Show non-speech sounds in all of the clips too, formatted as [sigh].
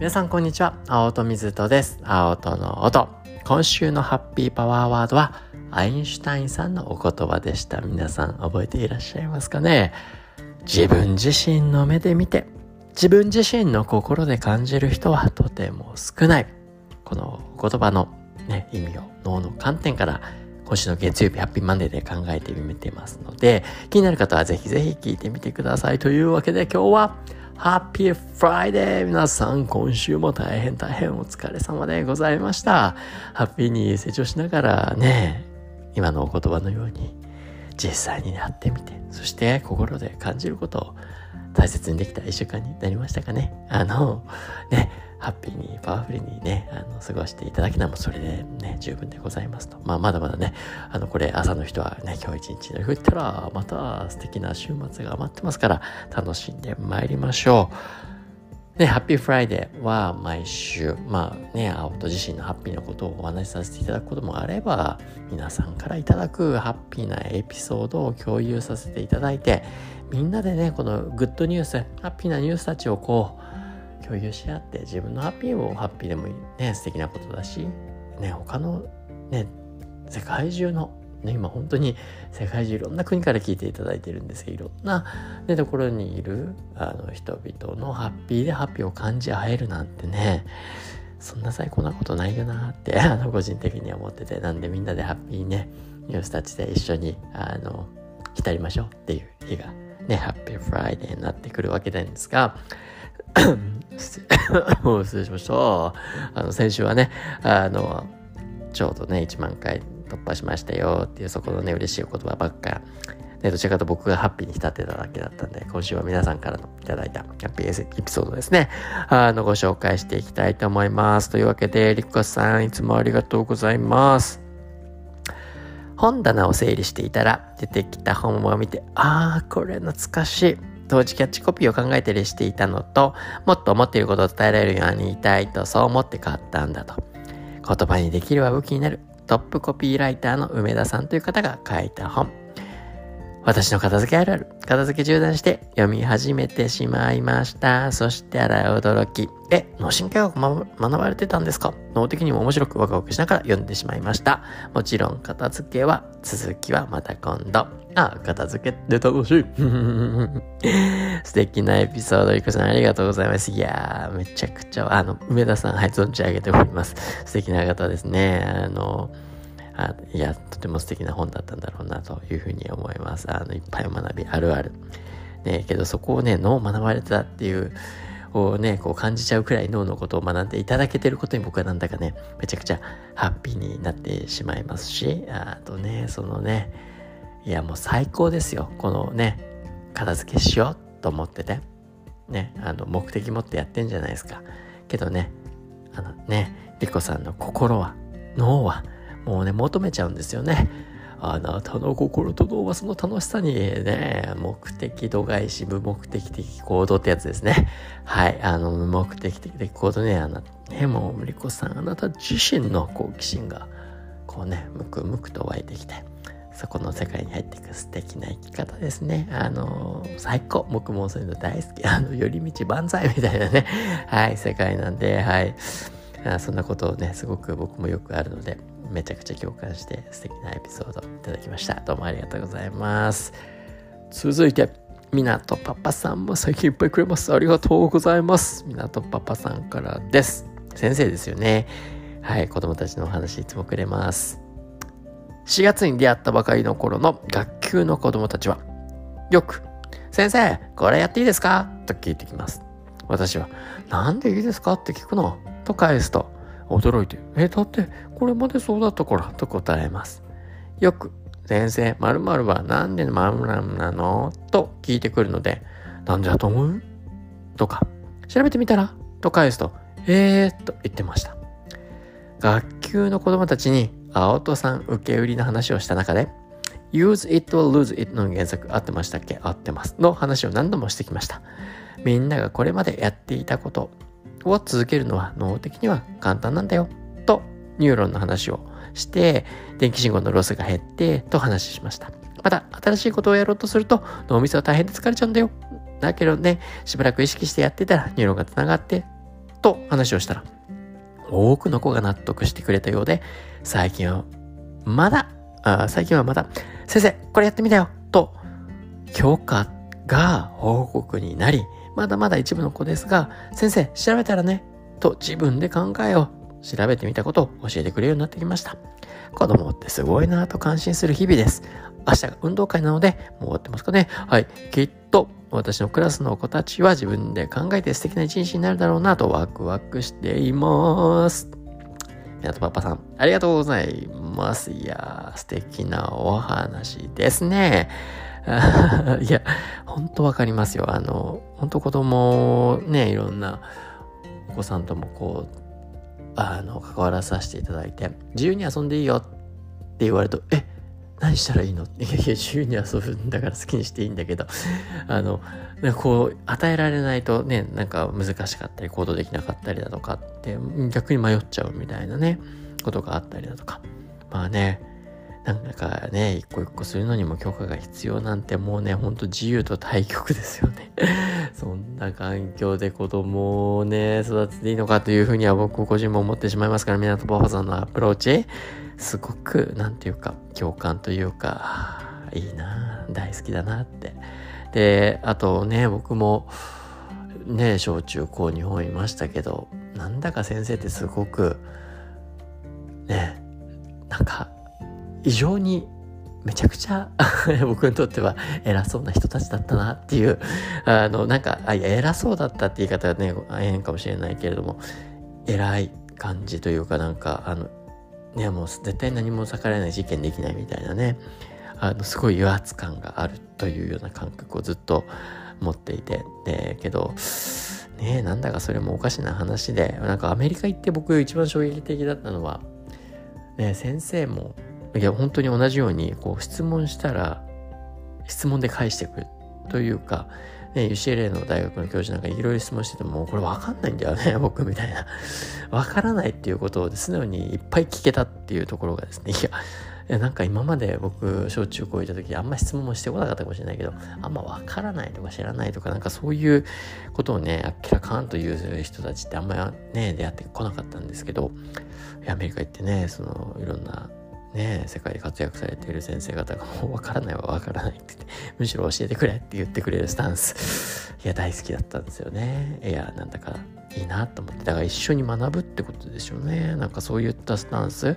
皆さんこんにちは。青戸水戸です。青戸の音。今週のハッピーパワーワードは、アインシュタインさんのお言葉でした。皆さん覚えていらっしゃいますかね？自分自身の目で見て、自分自身の心で感じる人はとても少ない。この言葉の、ね、意味を脳の観点から今週の月曜日ハッピーマンデーで考えてみてますので、気になる方はぜひぜひ聞いてみてください。というわけで今日は、ハッピーフライデー皆さん、今週も大変大変お疲れ様でございました。ハッピーに成長しながらね、今のお言葉のように実際にやってみて、そして心で感じることを大切にできた一週間になりましたかね。あの、ね、ハッピーに、パワフルにね、あの、過ごしていただけたらもそれでね、十分でございますと。まあ、まだまだね、あの、これ、朝の人はね、今日一日の日ったら、また素敵な週末が待ってますから、楽しんで参りましょう。ね、ハッピーフライデーは毎週、まあね、私自身のハッピーなことをお話しさせていただくこともあれば、皆さんからいただくハッピーなエピソードを共有させていただいて、みんなでね、このグッドニュース、ハッピーなニュースたちをこう、共有し合って自分のハッピーをハッピーでもいいね素敵なことだしね他のね世界中のね、今本当に世界中いろんな国から聞いていただいてるんですよ。いろんな、ね、ところにいるあの人々のハッピーでハッピーを感じ合えるなんてねそんな最高なことないよなって [laughs] あの個人的には思っててなんでみんなでハッピーねニュースたちで一緒にあの浸りましょうっていう日がねハッピーフライデーになってくるわけなんですが失 [laughs] 礼失礼しました。あの、先週はね、あの、ちょうどね、1万回突破しましたよっていう、そこのね、嬉しい言葉ばっか、ね、どちらかと僕がハッピーに浸ってただけだったんで、今週は皆さんからのいただいたハッピーエピソードですね、あの、ご紹介していきたいと思います。というわけで、リコさん、いつもありがとうございます。本棚を整理していたら、出てきた本を見て、ああ、これ懐かしい。当時キャッチコピーを考えたりしていたのと、もっと思っていることを伝えられるようにいたいとそう思って買ったんだと。言葉にできるは武器になるトップコピーライターの梅田さんという方が書いた本。私の片付けあるある。片付け中断して読み始めてしまいました。そしてあら驚き。え、脳神経学学ばれてたんですか？脳的にも面白くワクワクしながら読んでしまいました。もちろん片付けは、続きはまた今度。あ、片付けて楽しい。[laughs] 素敵なエピソード、いくさんありがとうございます。いやー、めちゃくちゃ、あの、梅田さん、はい、存じ上げております。素敵な方ですね。あの、あいや、とても素敵な本だったんだろうなというふうに思います。あの、いっぱい学びあるある。ね、けどそこをね、脳を学ばれたっていう、をね、こう感じちゃうくらい脳のことを学んでいただけてることに僕はなんだかね、めちゃくちゃハッピーになってしまいますし、あとね、そのね、いやもう最高ですよ。このね、片付けしようと思ってて、ね、あの、目的持ってやってんじゃないですか。けどね、あのね、リコさんの心は、脳は、もうね、求めちゃうんですよね。あなたの心と脳はその楽しさにね、目的度外視、無目的的行動ってやつですね。はい。あの、無目的的行動ね、あの、ね、もう、リコさん、あなた自身の好奇心が、こうね、むくむくと湧いてきて、そこの世界に入っていく素敵な生き方ですね。あの、最高。僕もそういうの大好き。あの、寄り道万歳みたいなね、はい、世界なんで、はい。あそんなことをね、すごく僕もよくあるので、めちゃくちゃ共感して素敵なエピソードいただきました。どうもありがとうございます。続いて、みなとパパさんも最近いっぱいくれます。ありがとうございます。みなとパパさんからです。先生ですよね。はい、子供たちのお話いつもくれます。4月に出会ったばかりの頃の学級の子供たちは、よく、先生、これやっていいですか？と聞いてきます。私は、なんでいいですか？って聞くの？と返すと、驚いて、え、だってこれまでそうだったからと答えます。よく、先生、〇〇はなんで〇〇なの？と聞いてくるので、なんでだと思う？とか、調べてみたら？と返すと、えーと言ってました。学級の子供たちに青戸さん受け売りの話をした中で、use it or lose it の原則合ってましたっけ？合ってます。の話を何度もしてきました。みんながこれまでやっていたことを続けるのは脳的には簡単なんだよ。と、ニューロンの話をして、電気信号のロスが減って、と話しました。また、新しいことをやろうとすると、脳みそは大変で疲れちゃうんだよ。だけどね、しばらく意識してやってたら、ニューロンが繋がって、と話をしたら、多くの子が納得してくれたようで、最近はまだ、あ最近はまだ、先生、これやってみたよと、評価が報告になり、まだまだ一部の子ですが、先生、調べたらね、と自分で考えを調べてみたことを教えてくれるようになってきました。子供ってすごいなぁと感心する日々です。明日が運動会なので、もう終わってますかね。はい。きっと、私のクラスの子たちは自分で考えて素敵な一日になるだろうなとワクワクしています。やとパパさん、ありがとうございます。いや素敵なお話ですね。[laughs] いや、ほんとわかりますよ。あの、ほんと子供ね、いろんなお子さんともこう、あの、関わらさせていただいて、自由に遊んでいいよって言われると、え、何したらいいの？いやいや、自由に遊ぶんだから好きにしていいんだけど、あの、こう、与えられないとね、なんか難しかったり、行動できなかったりだとかって、逆に迷っちゃうみたいなね、ことがあったりだとか。まあね、なんかね、一個一個するのにも許可が必要なんてもうね、ほんと自由と対極ですよね。[laughs] そんな環境で子供をね、育てていいのかというふうには僕個人も思ってしまいますから、港パパさんのアプローチ、すごく、なんていうか、共感というか、いいな大好きだなって。で、あとね、僕も、ね、小中高日本いましたけど、なんだか先生ってすごく、ね、なんか、異常にめちゃくちゃ [laughs] 僕にとっては偉そうな人たちだったなっていう、あの、なんか、あ、偉そうだったって言い方はねえ、変かもしれないけれども、偉い感じというかなんか、あの、ね、もう絶対何も逆らえない事件できないみたいなね、あの、すごい油圧感があるというような感覚をずっと持っていて、で、けど、ねなんだかそれもおかしな話で、なんかアメリカ行って僕一番衝撃的だったのは、ね、先生もいや、本当に同じように、こう、質問したら、質問で返してくるというか、ね、UCLA の大学の教授なんかいろいろ質問してても、これわかんないんだよね、[laughs] 僕みたいな。わからないっていうことを素直にいっぱい聞けたっていうところがですね、いや、なんか今まで僕、小中高行った時あんま質問もしてこなかったかもしれないけど、あんまわからないとか知らないとか、なんかそういうことをね、あっけらかんと言う人たちってあんまね、出会ってこなかったんですけど、アメリカ行ってね、その、いろんなね世界で活躍されている先生方がもう分からないは分からないって言って [laughs] むしろ教えてくれって言ってくれるスタンス。いや大好きだったんですよね。いやなんだかいいなと思って。だから一緒に学ぶってことでしょうね。なんかそういったスタンス。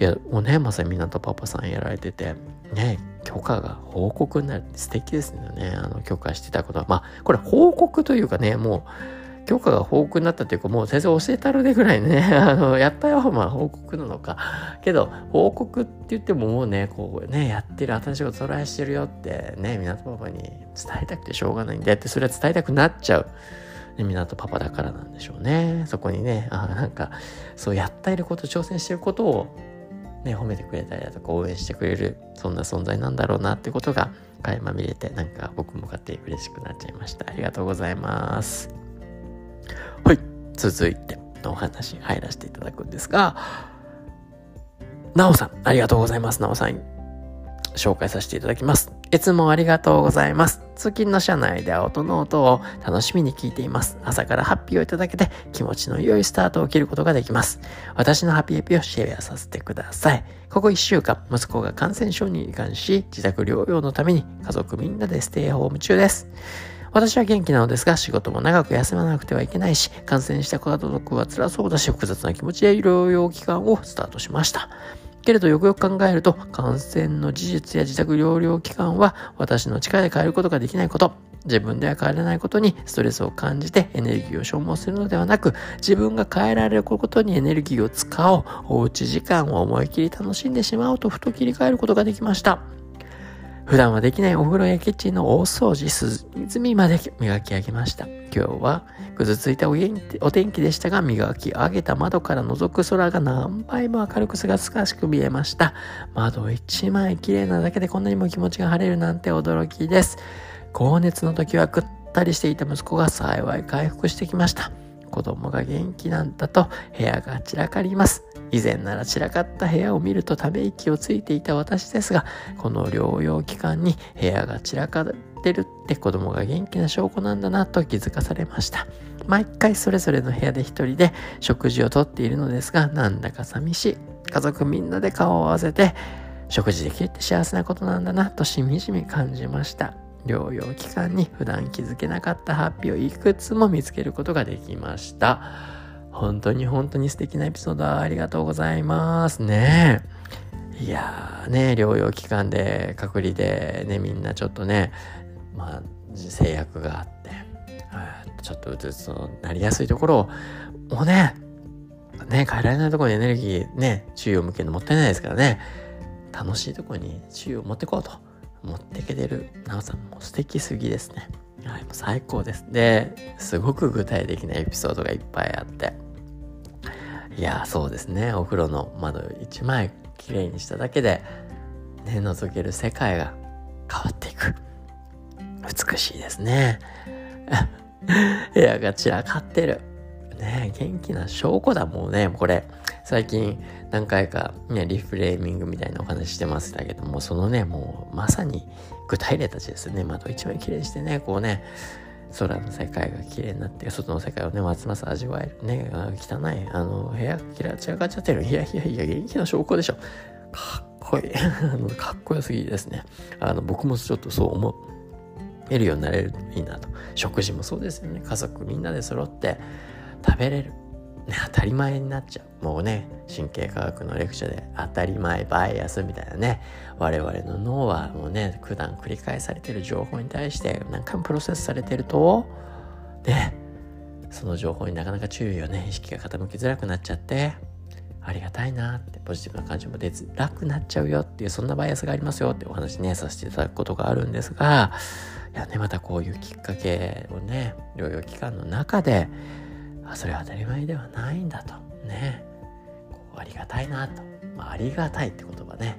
いやもうねまさに港パパさんやられててね許可が報告になるって素敵ですよね。あの許可してたことは。まあこれ報告というかねもう許可が豊富になったというか、もう先生教えたるでぐらいね、[laughs] あの、やったよ、まあ報告なのか。けど、報告って言ってももうね、こうね、やってる、新しいことトライしてるよってね、港パパに伝えたくてしょうがないんで、ってそれは伝えたくなっちゃう。ね、港パパだからなんでしょうね。そこにね、あなんか、そうやっていること、挑戦してることを、ね、褒めてくれたりだとか応援してくれる、そんな存在なんだろうなってことが垣間見れて、なんか僕も勝手に嬉しくなっちゃいました。ありがとうございます。はい。続いてのお話入らせていただくんですが、なおさん、ありがとうございます。なおさん、紹介させていただきます。いつもありがとうございます。通勤の車内で音の音を楽しみに聞いています。朝からハッピーをいただけて気持ちの良いスタートを切ることができます。私のハッピーエピをシェアさせてください。ここ1週間、息子が感染症に罹患し、自宅療養のために家族みんなでステイホーム中です。私は元気なのですが、仕事も長く休まなくてはいけないし、感染した家族は辛そうだし、複雑な気持ちで療養期間をスタートしました。けれどよくよく考えると、感染の事実や自宅療養期間は私の力で変えることができないこと、自分では変えられないことにストレスを感じてエネルギーを消耗するのではなく、自分が変えられることにエネルギーを使おう、おうち時間を思い切り楽しんでしまおうとふと切り替えることができました。普段はできないお風呂やキッチンの大掃除、隅まで磨き上げました。今日はぐずついたお天気でしたが、磨き上げた窓から覗く空が何倍も明るくすがすかしく見えました。窓一枚綺麗なだけでこんなにも気持ちが晴れるなんて驚きです。高熱の時はぐったりしていた息子が幸い回復してきました。子供が元気なんだと部屋が散らかります。以前なら散らかった部屋を見るとため息をついていた私ですが、この療養期間に部屋が散らかってるって子供が元気な証拠なんだなと気づかされました。毎回それぞれの部屋で一人で食事をとっているのですが、なんだか寂しい。家族みんなで顔を合わせて食事できるって幸せなことなんだなとしみじみ感じました。療養期間に普段気づけなかったハッピーをいくつも見つけることができました。本当に本当に素敵なエピソードありがとうございますね。いやーね、療養期間で隔離でね、みんなちょっとね、まあ制約があって、ちょっとうつうつとなりやすいところをね、ね、変えられないところにエネルギーね、注意を向けるのもったいないですからね、楽しいところに注意を持っていこうと持ってけてるなおさんも素敵すぎですね。はい、もう最高です。で、すごく具体的なエピソードがいっぱいあって、いや、そうですね、お風呂の窓1枚きれいにしただけで、ね、覗ける世界が変わっていく。美しいですね。[laughs] 部屋が散らかってる。ね元気な証拠だもんね、これ。最近何回かね、リフレーミングみたいなお話してましたけども、そのね、もうまさに具体例たちですね。窓一番綺麗にしてね、こうね、空の世界が綺麗になって、外の世界をね、ますます味わえる。ね、汚い、あの、部屋、キラ散らかっちゃってる。いやいやいや、元気な証拠でしょ。かっこいい。[laughs] かっこよすぎですね。あの、僕もちょっとそう思え。るようになれるといいなと。食事もそうですよね。家族みんなで揃って食べれる。ね、当たり前になっちゃう。もうね、神経科学のレクチャーで当たり前、バイアスみたいなね、我々の脳はもうね、普段繰り返されてる情報に対して何回もプロセスされてると、ね、その情報になかなか注意をね、意識が傾きづらくなっちゃって、ありがたいなって、ポジティブな感情も出づらくなっちゃうよっていう、そんなバイアスがありますよってお話ね、させていただくことがあるんですが、いやね、またこういうきっかけをね、療養期間の中で、あそれは当たり前ではないんだと。ね。こうありがたいなと、まあ、ありがたいって言葉ね。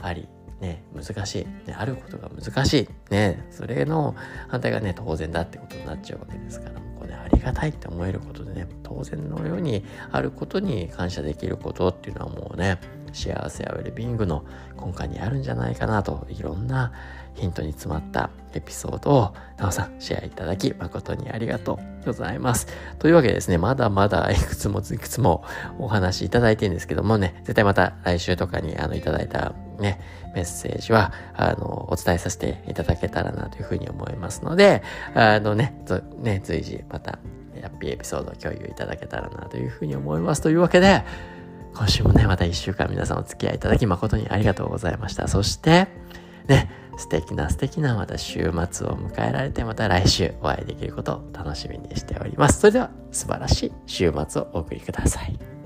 あり。ね。難しい、ね、あることが難しい。ね。それの反対がね当然だってことになっちゃうわけですから。こう、ね、ありがたいって思えることでね当然のようにあることに感謝できることっていうのはもうね幸せやウェルビングの根幹にあるんじゃないかなといろんなヒントに詰まったエピソードをなおさんシェアいただき誠にありがとうございます。というわけでですね、まだまだいくつもいくつもお話いただいてるんですけどもね、絶対また来週とかにあのいただいたね、メッセージは、あの、お伝えさせていただけたらなというふうに思いますので、あのね、ね、随時また、ハッピーエピソードを共有いただけたらなというふうに思います。というわけで、今週もね、また1週間皆さんお付き合いいただき誠にありがとうございました。そして、ね、素敵な素敵なまた週末を迎えられてまた来週お会いできることを楽しみにしております。それでは素晴らしい週末をお送りください。